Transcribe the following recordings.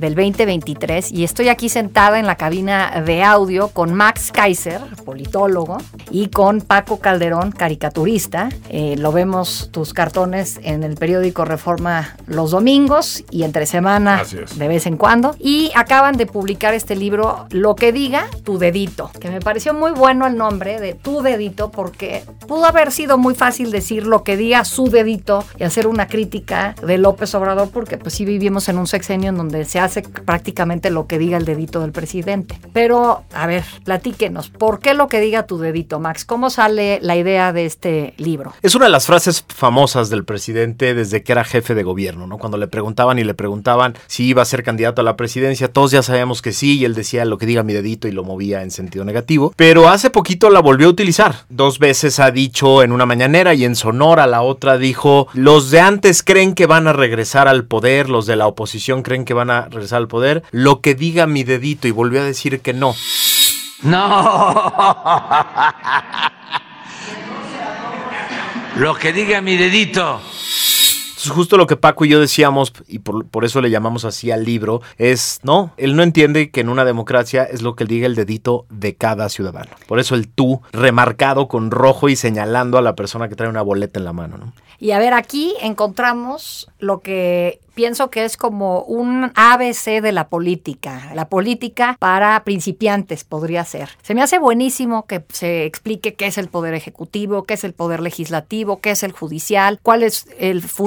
del 2023 y estoy aquí sentada en la cabina de audio con Max Kaiser, politólogo, y con Paco Calderón, caricaturista. Eh, lo vemos tus cartones en el periódico Reforma los domingos y entre semana de vez en cuando. Y acaban de publicar este libro, Lo que diga tu dedito, que me pareció muy bueno el nombre de tu dedito porque pudo haber sido muy fácil decir lo que diga su dedito y hacer una crítica de López Obrador porque pues sí vivimos en un sexenio en donde se hace hace prácticamente lo que diga el dedito del presidente. Pero, a ver, platíquenos, ¿por qué lo que diga tu dedito, Max? ¿Cómo sale la idea de este libro? Es una de las frases famosas del presidente desde que era jefe de gobierno, ¿no? Cuando le preguntaban y le preguntaban si iba a ser candidato a la presidencia, todos ya sabíamos que sí, y él decía lo que diga mi dedito y lo movía en sentido negativo. Pero hace poquito la volvió a utilizar. Dos veces ha dicho en una mañanera y en Sonora la otra dijo, los de antes creen que van a regresar al poder, los de la oposición creen que van a al poder, lo que diga mi dedito y volvió a decir que no. No. Lo que diga mi dedito. Entonces, justo lo que Paco y yo decíamos, y por, por, eso le llamamos así al libro, es, no, él no entiende que en una democracia es lo que diga el dedito de cada ciudadano. Por eso el tú, remarcado con rojo y señalando a la persona que trae una boleta en la mano, ¿no? Y a ver, aquí encontramos lo que pienso que es como un ABC de la política. La política para principiantes podría ser. Se me hace buenísimo que se explique qué es el poder ejecutivo, qué es el poder legislativo, qué es el judicial, cuál es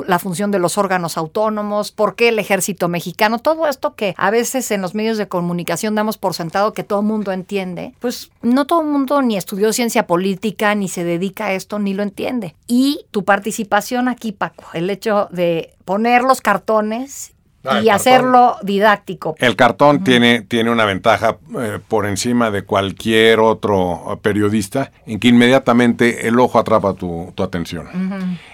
la función de los órganos autónomos, por qué el ejército mexicano, todo esto que a veces en los medios de comunicación damos por sentado que todo el mundo entiende, pues no todo el mundo ni estudió ciencia política, ni se dedica a esto, ni lo entiende. Y tu participación aquí, Paco, el hecho de poner los cartones Ah, y hacerlo didáctico. El cartón tiene, tiene una ventaja eh, por encima de cualquier otro periodista en que inmediatamente el ojo atrapa tu, tu atención.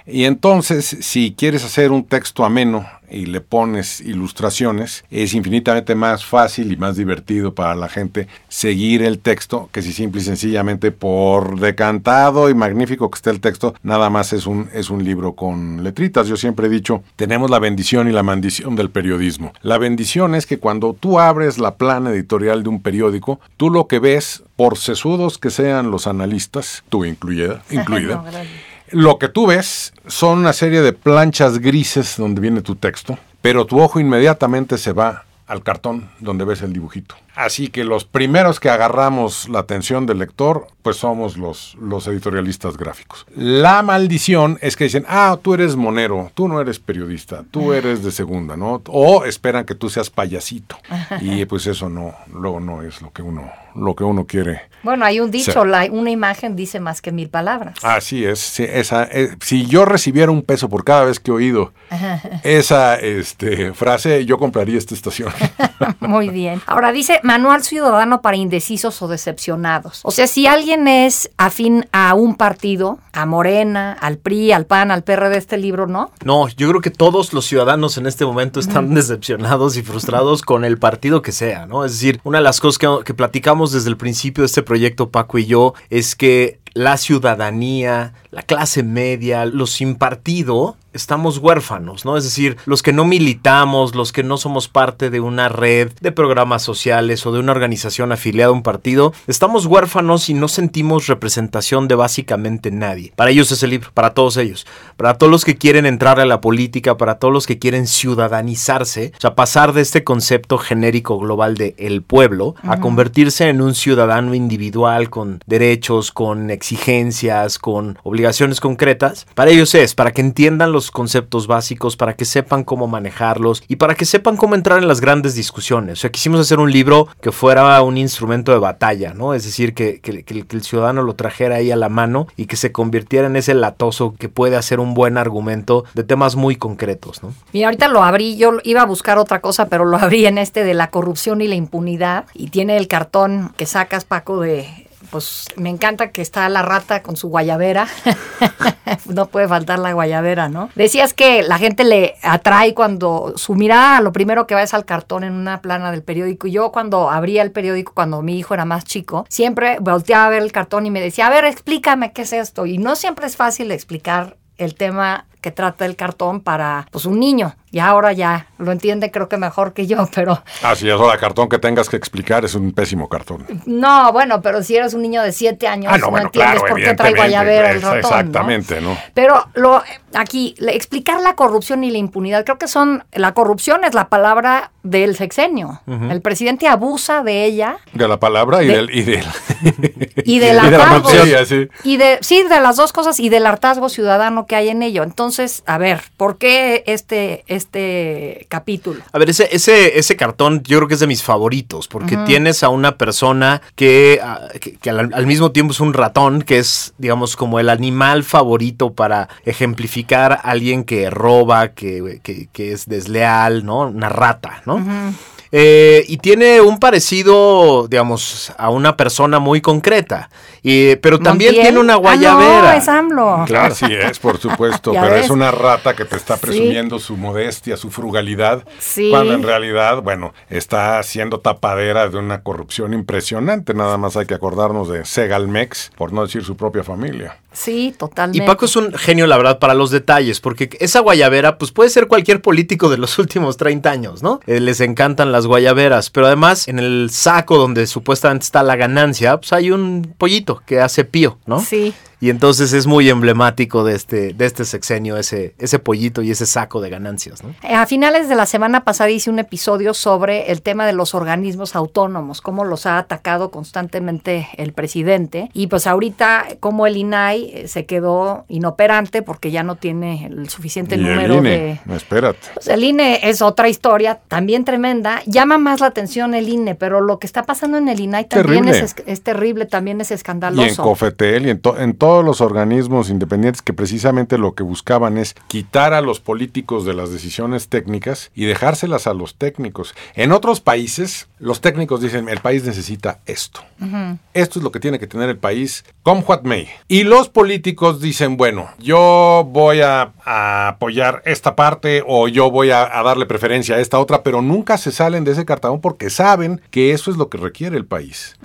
Y entonces, si quieres hacer un texto ameno y le pones ilustraciones, es infinitamente más fácil y más divertido para la gente seguir el texto que si simple y sencillamente por decantado y magnífico que esté el texto, nada más es un, es un libro con letritas. Yo siempre he dicho, tenemos la bendición y la maldición del periodismo. La bendición es que cuando tú abres la plana editorial de un periódico, tú lo que ves, por sesudos que sean los analistas, tú incluida, incluida lo que tú ves son una serie de planchas grises donde viene tu texto, pero tu ojo inmediatamente se va al cartón donde ves el dibujito. Así que los primeros que agarramos la atención del lector, pues somos los, los editorialistas gráficos. La maldición es que dicen, ah, tú eres monero, tú no eres periodista, tú eres de segunda, ¿no? O esperan que tú seas payasito. Y pues eso no, luego no es lo que uno, lo que uno quiere. Bueno, hay un dicho, la, una imagen dice más que mil palabras. Así es, esa, eh, si yo recibiera un peso por cada vez que he oído esa este, frase, yo compraría esta estación. Muy bien. Ahora dice Manual Ciudadano para Indecisos o Decepcionados. O sea, si alguien es afín a un partido, a Morena, al PRI, al PAN, al PRD, este libro, ¿no? No, yo creo que todos los ciudadanos en este momento están decepcionados y frustrados con el partido que sea, ¿no? Es decir, una de las cosas que, que platicamos desde el principio de este proyecto, Paco y yo, es que la ciudadanía, la clase media, los sin partido, estamos huérfanos, ¿no? Es decir, los que no militamos, los que no somos parte de una red de programas sociales o de una organización afiliada a un partido, estamos huérfanos y no sentimos representación de básicamente nadie. Para ellos es el libro, para todos ellos, para todos los que quieren entrar a la política, para todos los que quieren ciudadanizarse, o sea, pasar de este concepto genérico global de el pueblo a convertirse en un ciudadano individual con derechos, con exigencias, con obligaciones concretas. Para ellos es, para que entiendan los conceptos básicos, para que sepan cómo manejarlos y para que sepan cómo entrar en las grandes discusiones. O sea, quisimos hacer un libro que fuera un instrumento de batalla, ¿no? Es decir, que, que, el ciudadano lo trajera ahí a la mano y que se convirtiera en ese latoso que puede hacer un buen argumento de temas muy concretos, ¿no? Mira, ahorita lo abrí, yo iba a buscar otra cosa, pero lo abrí en este de la corrupción y la impunidad y tiene el cartón que sacas, Paco, de pues me encanta que está la rata con su guayabera. no puede faltar la guayabera, ¿no? Decías que la gente le atrae cuando su mirada, lo primero que va es al cartón en una plana del periódico. Y yo cuando abría el periódico, cuando mi hijo era más chico, siempre volteaba a ver el cartón y me decía, a ver, explícame qué es esto. Y no siempre es fácil explicar el tema que trata el cartón para pues un niño. Y ahora ya lo entiende creo que mejor que yo, pero... Ah, si ahora el cartón que tengas que explicar es un pésimo cartón. No, bueno, pero si eres un niño de siete años, Ah, no, no, bueno, entiendes claro, por qué trae guayabera el evidentemente, ratón, exactamente, ¿no? Pero lo, aquí, explicar la corrupción y la impunidad, creo que son... La corrupción es la palabra del sexenio. El presidente abusa de ella De la palabra y De- del... Y del y y de la sí. Y de, sí, de las dos cosas y del hartazgo ciudadano que hay en ello. Entonces, a ver, ¿por qué este, este capítulo? A ver, ese, ese, ese cartón yo creo que es de mis favoritos, porque tienes a una persona que, ah, que, que al, al mismo tiempo es un ratón, que es, digamos, como el animal favorito para ejemplificar a alguien que roba, que, que- que es desleal, ¿no? Una rata, ¿no? Eh, y tiene un parecido, digamos, a una persona muy concreta. Y, pero también ¿Montiel? tiene una Ah, no, guayabera. es AMLO. Claro, sí es, por supuesto, pero ves. es una rata que te está Sí. presumiendo su modestia, su frugalidad, Sí. cuando en realidad, bueno, está siendo tapadera de una corrupción impresionante. Nada más hay que acordarnos de Segalmex, por no decir su propia familia. Sí, totalmente. Y Paco es un genio, la verdad, para los detalles, porque esa guayabera, pues puede ser cualquier político de los últimos 30 años, ¿no? Eh, les encantan las guayaberas, pero además en el saco donde supuestamente está la ganancia, pues hay un pollito que hace pío, ¿no? Sí. Y entonces es muy emblemático de este, de este sexenio, ese, ese pollito y ese saco de ganancias, ¿no? Eh, A finales de la semana pasada hice un episodio sobre el tema de los organismos autónomos, cómo los ha atacado constantemente el presidente. Y pues ahorita, como el INAI eh, se quedó inoperante porque ya no tiene el suficiente y el número INE, de. no, espérate. Pues el INE es otra historia, también tremenda. Llama más la atención el INE, pero lo que está pasando en el INAI también Terrible. es, es terrible, también es Y en escandaloso. Cofetel y en, to- en todos los organismos independientes que precisamente lo que buscaban es quitar a los políticos de las decisiones técnicas y dejárselas a los técnicos. En otros países, los técnicos dicen, el país necesita esto. Esto es lo que tiene que tener el país, come what may. Y los políticos dicen, bueno, yo voy a, a apoyar esta parte o yo voy a, a darle preferencia a esta otra, pero nunca se salen de ese cartabón porque saben que eso es lo que requiere el país.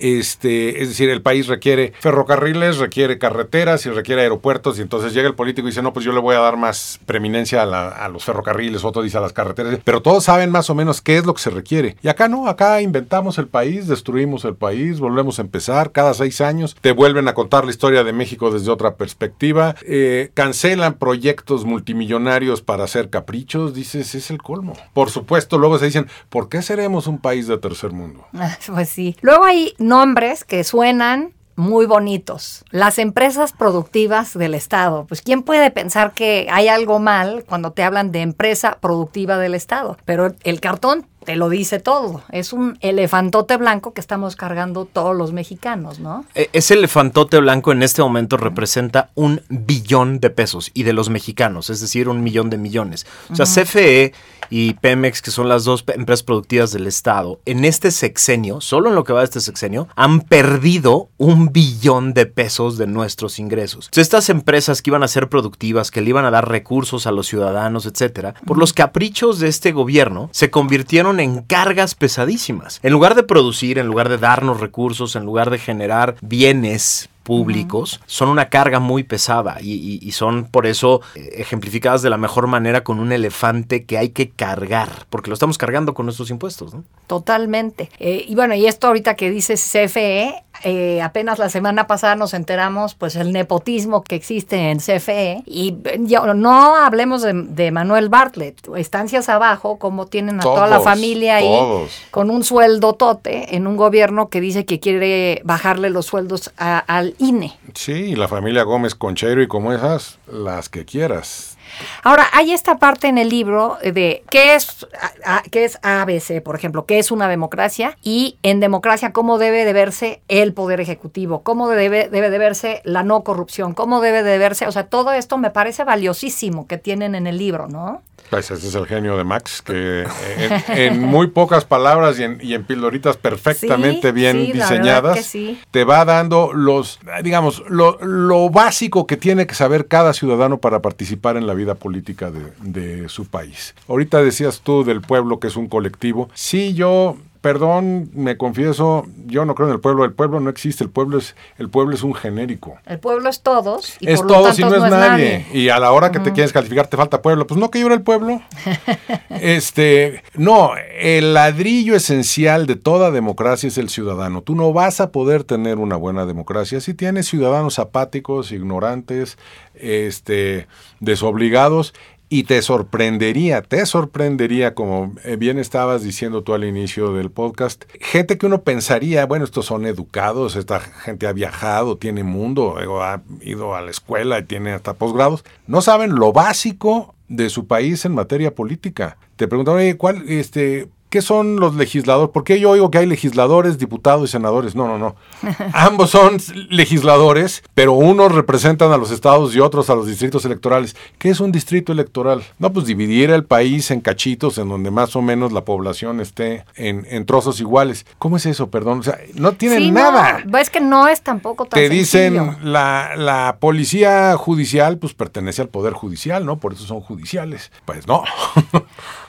Este, es decir, el país requiere ferrocarriles, requiere carreteras y requiere aeropuertos y entonces llega el político y dice, no, pues yo le voy a dar más preeminencia a, la- a los ferrocarriles, otro dice a las carreteras, pero todos saben más o menos qué es lo que se requiere. Y acá no, acá inventamos el país, destruimos el país, volvemos a empezar, cada seis años te vuelven a contar la historia de México desde otra perspectiva, eh, cancelan proyectos multimillonarios para hacer caprichos, dices, es el colmo. Por supuesto, luego se dicen, ¿por qué seremos un país de tercer mundo? Pues sí. Luego hay nombres que suenan muy bonitos. Las empresas productivas del Estado. Pues ¿quién puede pensar que hay algo mal cuando te hablan de empresa productiva del Estado? Pero el cartón te lo dice todo. Es un elefantote blanco que estamos cargando todos los mexicanos, ¿no? E- Ese elefantote blanco en este momento representa un billón de pesos y de los mexicanos, es decir, un millón de millones. O sea, CFE y Pemex, que son las dos empresas productivas del Estado, en este sexenio, solo en lo que va de este sexenio, han perdido un billón de pesos de nuestros ingresos. Entonces, estas empresas que iban a ser productivas, que le iban a dar recursos a los ciudadanos, etcétera, por los caprichos de este gobierno, se convirtieron en cargas pesadísimas. En lugar de producir, en lugar de darnos recursos, en lugar de generar bienes públicos son una carga muy pesada y, y- y son por eso eh, ejemplificadas de la mejor manera con un elefante que hay que cargar, porque lo estamos cargando con nuestros impuestos. ¿no? Totalmente. Eh, y bueno, y esto ahorita que dices CFE, eh, apenas la semana pasada nos enteramos pues el nepotismo que existe en CFE y ya no hablemos de, de Manuel Bartlett, estancias abajo, como tienen a toda la familia ahí todos. con un sueldo tote en un gobierno que dice que quiere bajarle los sueldos a- al INE. Sí, y la familia Gómez Conchero y como esas, las que quieras. Ahora, hay esta parte en el libro de qué es, a- qué es ABC, por ejemplo, qué es una democracia y en democracia cómo debe de verse el poder ejecutivo, cómo debe, debe de verse la no corrupción, cómo debe de verse, o sea, todo esto me parece valiosísimo que tienen en el libro, ¿no? Pues ese es el genio de Max, que en, en muy pocas palabras y en, y en pildoritas perfectamente Sí, bien sí, diseñadas, sí. te va dando los, digamos, lo, lo básico que tiene que saber cada ciudadano para participar en la vida política de, de su país. Ahorita decías tú del pueblo que es un colectivo. Sí, yo Perdón, me confieso, yo no creo en el pueblo. El pueblo no existe. El pueblo es, el pueblo es un genérico. El pueblo es todos y es por lo todo tanto si no es nadie. Y a la hora que te quieres calificar te falta pueblo. Pues no que yo era el pueblo. este, no, el ladrillo esencial de toda democracia es el ciudadano. Tú no vas a poder tener una buena democracia si tienes ciudadanos apáticos, ignorantes, este, desobligados. Y te sorprendería, te sorprendería, como eh, bien estabas diciendo tú al inicio del podcast, gente que uno pensaría, bueno, estos son educados, esta gente ha viajado, tiene mundo, ha ido a la escuela y tiene hasta posgrados, no saben lo básico de su país en materia política. Te preguntan, oye, ¿cuál, este, ¿Qué son los legisladores? ¿Por qué yo oigo que hay legisladores, diputados y senadores? No, no, no. Ambos son legisladores, pero unos representan a los estados y otros a los distritos electorales. ¿Qué es un distrito electoral? No, pues dividir el país en cachitos en donde más o menos la población esté en, en trozos iguales. ¿Cómo es eso? Perdón. O sea, no tienen Sí, nada. No, es que no es tampoco tan Te dicen sencillo. la, la policía judicial, pues pertenece al poder judicial, ¿no? Por eso son judiciales. Pues no.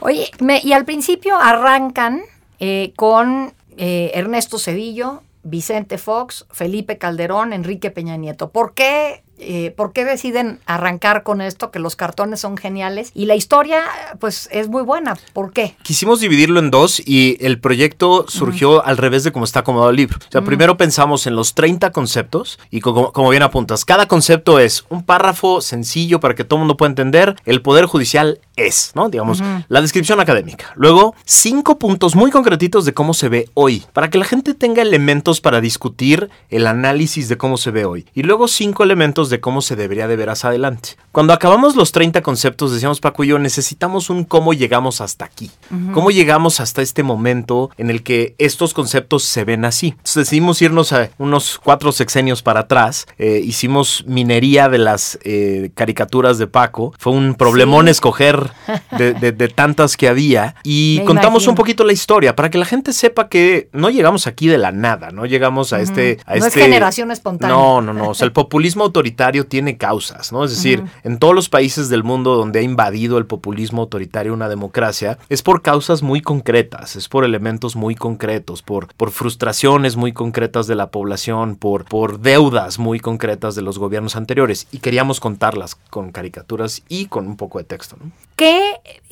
Oye, me- y al principio arrancan eh, con eh, Ernesto Cedillo, Vicente Fox, Felipe Calderón, Enrique Peña Nieto. ¿Por qué, eh, ¿Por qué deciden arrancar con esto? Que los cartones son geniales y la historia, pues, es muy buena. ¿Por qué? Quisimos dividirlo en dos y el proyecto surgió al revés de cómo está acomodado el libro. O sea, primero pensamos en los 30 conceptos y como, como bien apuntas, cada concepto es un párrafo sencillo para que todo el mundo pueda entender. El Poder Judicial es, ¿no? Digamos, la descripción académica. Luego, cinco puntos muy concretitos de cómo se ve hoy, para que la gente tenga elementos para discutir el análisis de cómo se ve hoy. Y luego cinco elementos de cómo se debería de ver hacia adelante. Cuando acabamos los 30 conceptos, decíamos Paco y yo, necesitamos un cómo llegamos hasta aquí. ¿Cómo llegamos hasta este momento en el que estos conceptos se ven así? Entonces decidimos irnos a unos cuatro sexenios para atrás. Eh, hicimos minería de las eh, caricaturas de Paco. Fue un problemón Sí. escoger de, de- de tantas que había. Y Me contamos imagino. un poquito la historia para que la gente sepa que no llegamos aquí de la nada, no llegamos a este... A No es este generación espontánea. No, no, no. O sea, el populismo autoritario tiene causas, ¿no? Es decir, en todos los países del mundo donde ha invadido el populismo autoritario una democracia, es por causas muy concretas, es por elementos muy concretos, por, por frustraciones muy concretas de la población, por, por deudas muy concretas de los gobiernos anteriores. Y queríamos contarlas con caricaturas y con un poco de texto, ¿no? ¿Qué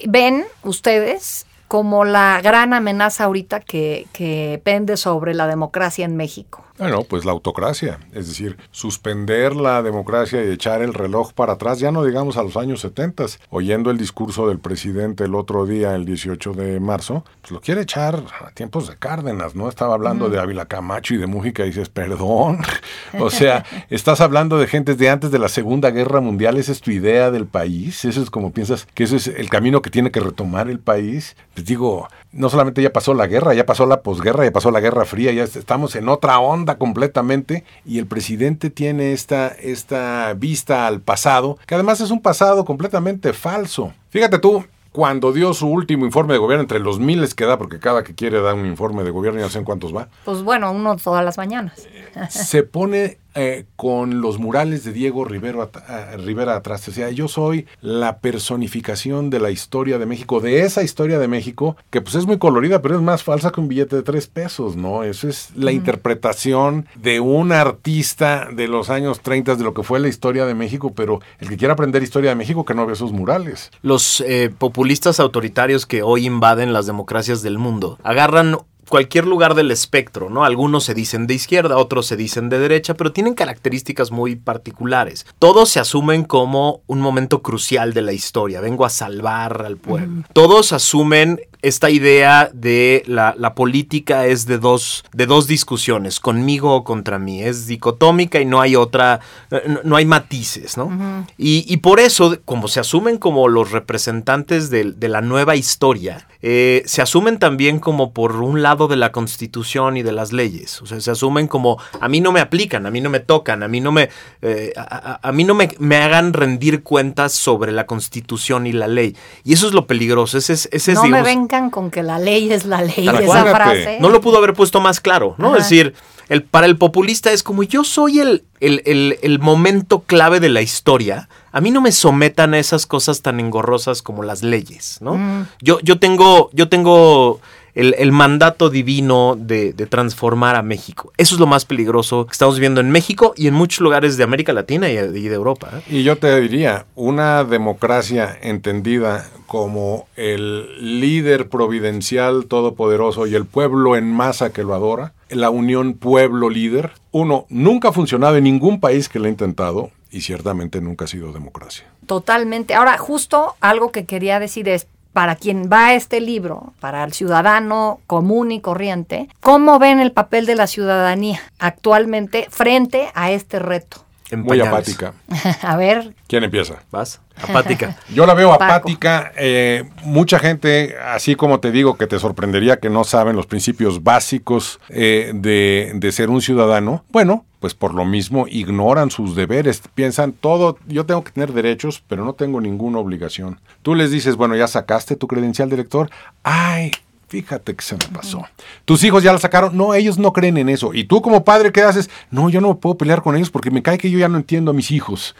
ven ustedes como la gran amenaza ahorita que, que pende sobre la democracia en México? Bueno, pues la autocracia, es decir, suspender la democracia y echar el reloj para atrás, ya no digamos a los años 70, oyendo el discurso del presidente el otro día, el 18 de marzo, pues lo quiere echar a tiempos de Cárdenas, ¿no? Estaba hablando de Ávila Camacho y de Mújica y dices, perdón, o sea, estás hablando de gentes de antes de la Segunda Guerra Mundial, esa es tu idea del país, eso es como piensas que eso es el camino que tiene que retomar el país, pues digo, no solamente ya pasó la guerra, ya pasó la posguerra, ya pasó la Guerra Fría, ya estamos en otra onda completamente y el presidente tiene esta, esta vista al pasado, que además es un pasado completamente falso. Fíjate tú, cuando dio su último informe de gobierno, entre los miles que da, porque cada que quiere dar un informe de gobierno, ya no sé en cuántos va, Pues bueno, uno todas las mañanas. se pone eh, con los murales de Diego Rivero at- a- Rivera atrás. O sea, yo soy la personificación de la historia de México, de esa historia de México, que pues es muy colorida, pero es más falsa que un billete de tres pesos, ¿no? Eso es la interpretación de un artista de los años 30 de lo que fue la historia de México, pero el que quiera aprender historia de México, que no ve esos murales. Los eh, populistas autoritarios que hoy invaden las democracias del mundo agarran cualquier lugar del espectro, ¿no? Algunos se dicen de izquierda, otros se dicen de derecha, pero tienen características muy particulares. Todos se asumen como un momento crucial de la historia, vengo a salvar al pueblo. Todos asumen esta idea de la, la política es de dos, de dos discusiones, conmigo o contra mí. Es dicotómica y no hay otra, no, no hay matices, ¿no? y, y por eso, como se asumen como los representantes de, de la nueva historia, eh, se asumen también como por un lado de la constitución y de las leyes. O sea, se asumen como a mí no me aplican, a mí no me tocan, a mí no me, eh, a, a- a mí no me, me hagan rendir cuentas sobre la constitución y la ley. Y eso es lo peligroso. Ese es, ese es, no me digamos, con que la ley es la ley. Tal Esa cual. frase. no lo pudo haber puesto más claro, ¿no? Ajá. Es decir, el, para el populista es como yo soy el, el, el- el momento clave de la historia. A mí no me sometan a esas cosas tan engorrosas como las leyes, ¿no? Mm. Yo, yo tengo, yo tengo el, el mandato divino de, de transformar a México. Eso es lo más peligroso que estamos viendo en México y en muchos lugares de América Latina y, y de Europa. ¿eh? Y yo te diría, una democracia entendida como el líder providencial todopoderoso y el pueblo en masa que lo adora, la unión pueblo-líder, uno, nunca ha funcionado en ningún país que lo ha intentado y ciertamente nunca ha sido democracia. Totalmente. Ahora, justo algo que quería decir es, para quien va a este libro, para el ciudadano común y corriente, ¿cómo ven el papel de la ciudadanía actualmente frente a este reto? En Muy pañales. apática. a ver, ¿Quién empieza? ¿Vas? Apática. Yo la veo Paco. apática. eh, mucha gente, así como te digo, que te sorprendería que no saben los principios básicos eh, de, de ser un ciudadano. Bueno, pues por lo mismo ignoran sus deberes. Piensan todo, yo tengo que tener derechos, pero no tengo ninguna obligación. Tú les dices, bueno, ya sacaste tu credencial de lector. Ay. Fíjate que se me pasó. Tus hijos ya la sacaron. No, ellos no creen en eso. Y tú como padre, ¿qué haces? No, yo no me puedo pelear con ellos porque me cae que yo ya no entiendo a mis hijos.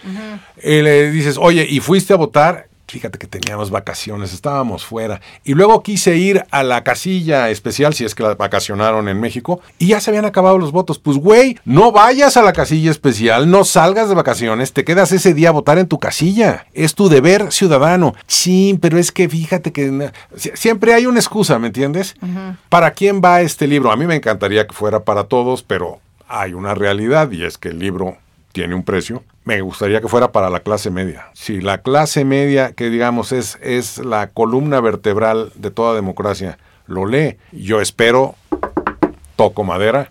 Eh, le dices, oye, ¿y fuiste a votar? Fíjate que teníamos vacaciones, estábamos fuera. Y luego quise ir a la casilla especial, si es que la vacacionaron en México, y ya se habían acabado los votos. Pues, güey, no vayas a la casilla especial, no salgas de vacaciones, te quedas ese día a votar en tu casilla. Es tu deber ciudadano. Sí, pero es que fíjate que siempre hay una excusa, ¿me entiendes? ¿Para quién va este libro? A mí me encantaría que fuera para todos, pero hay una realidad y es que el libro tiene un precio. Me gustaría que fuera para la clase media. Si la clase media, que digamos es, es la columna vertebral de toda democracia, lo lee, yo espero, toco madera,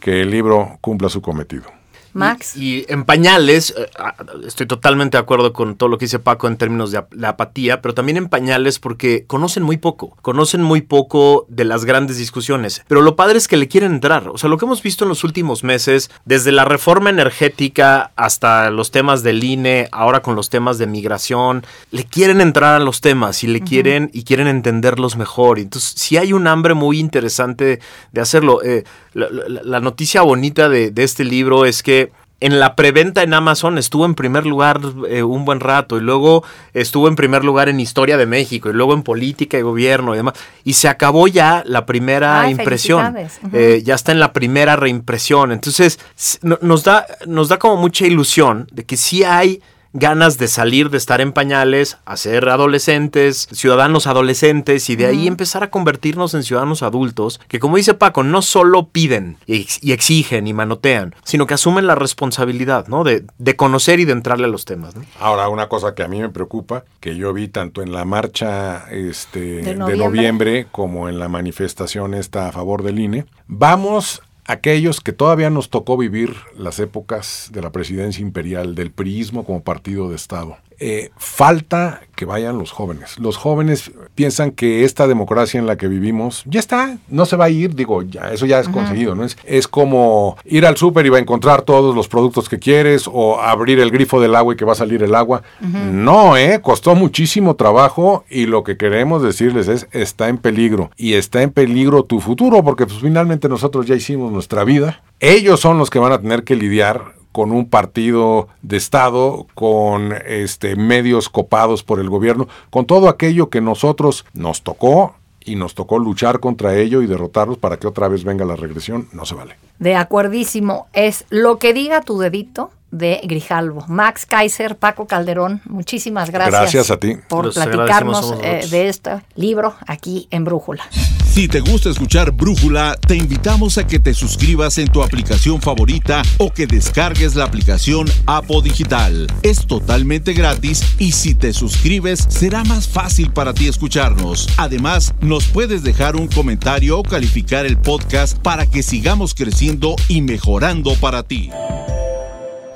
que el libro cumpla su cometido. Max. Y, y en pañales, eh, ah, estoy totalmente de acuerdo con todo lo que dice Paco en términos de la apatía, pero también en pañales porque conocen muy poco, conocen muy poco de las grandes discusiones. Pero lo padre es que le quieren entrar. O sea, lo que hemos visto en los últimos meses, desde la reforma energética hasta los temas del INE, ahora con los temas de migración, le quieren entrar a los temas y le quieren y quieren entenderlos mejor. Entonces, sí hay un hambre muy interesante de hacerlo. Eh, la, la- la noticia bonita de, de este libro es que en la preventa en Amazon estuvo en primer lugar eh, un buen rato y luego estuvo en primer lugar en Historia de México y luego en Política y Gobierno y demás. Y se acabó ya la primera Ay, impresión. Eh, ya está en la primera reimpresión. Entonces no- nos, da, nos da como mucha ilusión de que sí hay ganas de salir de estar en pañales, a ser adolescentes, ciudadanos adolescentes y de ahí empezar a convertirnos en ciudadanos adultos que como dice Paco, no solo piden y, ex- y exigen y manotean, sino que asumen la responsabilidad, ¿no? De, de conocer y de entrarle a los temas, ¿no? Ahora, una cosa que a mí me preocupa, que yo vi tanto en la marcha este, De de, noviembre. noviembre. como en la manifestación esta a favor del INE, vamos aquellos que todavía nos tocó vivir las épocas de la presidencia imperial, del priismo como partido de Estado. Eh, falta que vayan los jóvenes. Los jóvenes piensan que esta democracia en la que vivimos ya está, no se va a ir, digo, ya eso ya es conseguido, ¿no? Es, es como ir al súper y va a encontrar todos los productos que quieres o abrir el grifo del agua y que va a salir el agua. No, ¿eh? Costó muchísimo trabajo y lo que queremos decirles es, está en peligro y está en peligro tu futuro porque pues, finalmente nosotros ya hicimos nuestra vida. Ellos son los que van a tener que lidiar con un partido de Estado, con este, medios copados por el gobierno, con todo aquello que nosotros nos tocó y nos tocó luchar contra ello y derrotarlos para que otra vez venga la regresión, no se vale. De acuerdísimo. Es lo que diga tu dedito de Grijalvo. Max Kaiser, Paco Calderón, muchísimas gracias. Gracias a ti. Por Los platicarnos eh, de este libro aquí en Brújula. Si te gusta escuchar Brújula, te invitamos a que te suscribas en tu aplicación favorita o que descargues la aplicación Apo Digital. Es totalmente gratis y si te suscribes será más fácil para ti escucharnos. Además, nos puedes dejar un comentario o calificar el podcast para que sigamos creciendo y mejorando para ti.